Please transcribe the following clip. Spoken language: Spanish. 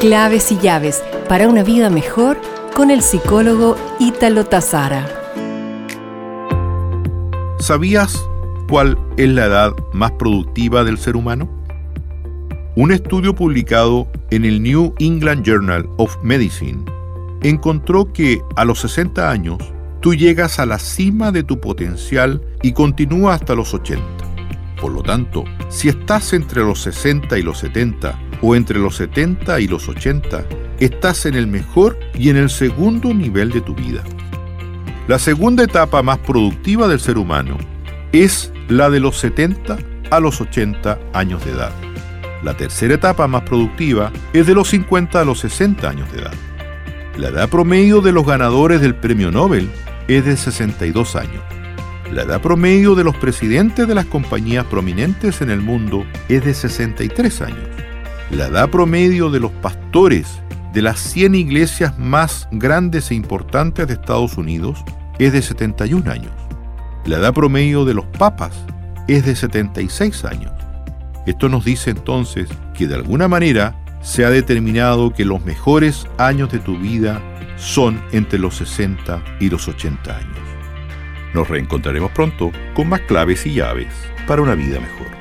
Claves y llaves para una vida mejor con el psicólogo Ítalo Tazara. ¿Sabías cuál es la edad más productiva del ser humano? Un estudio publicado en el New England Journal of Medicine encontró que a los 60 años tú llegas a la cima de tu potencial y continúas hasta los 80. Por lo tanto, si estás entre los 60 y los 70 o entre los 70 y los 80, estás en el mejor y en el segundo nivel de tu vida. La segunda etapa más productiva del ser humano es la de los 70 a los 80 años de edad. La tercera etapa más productiva es de los 50 a los 60 años de edad. La edad promedio de los ganadores del premio Nobel es de 62 años. La edad promedio de los presidentes de las compañías prominentes en el mundo es de 63 años. La edad promedio de los pastores de las 100 iglesias más grandes e importantes de Estados Unidos es de 71 años. La edad promedio de los papas es de 76 años. Esto nos dice entonces que de alguna manera se ha determinado que los mejores años de tu vida son entre los 60 y los 80 años. Nos reencontraremos pronto con más claves y llaves para una vida mejor.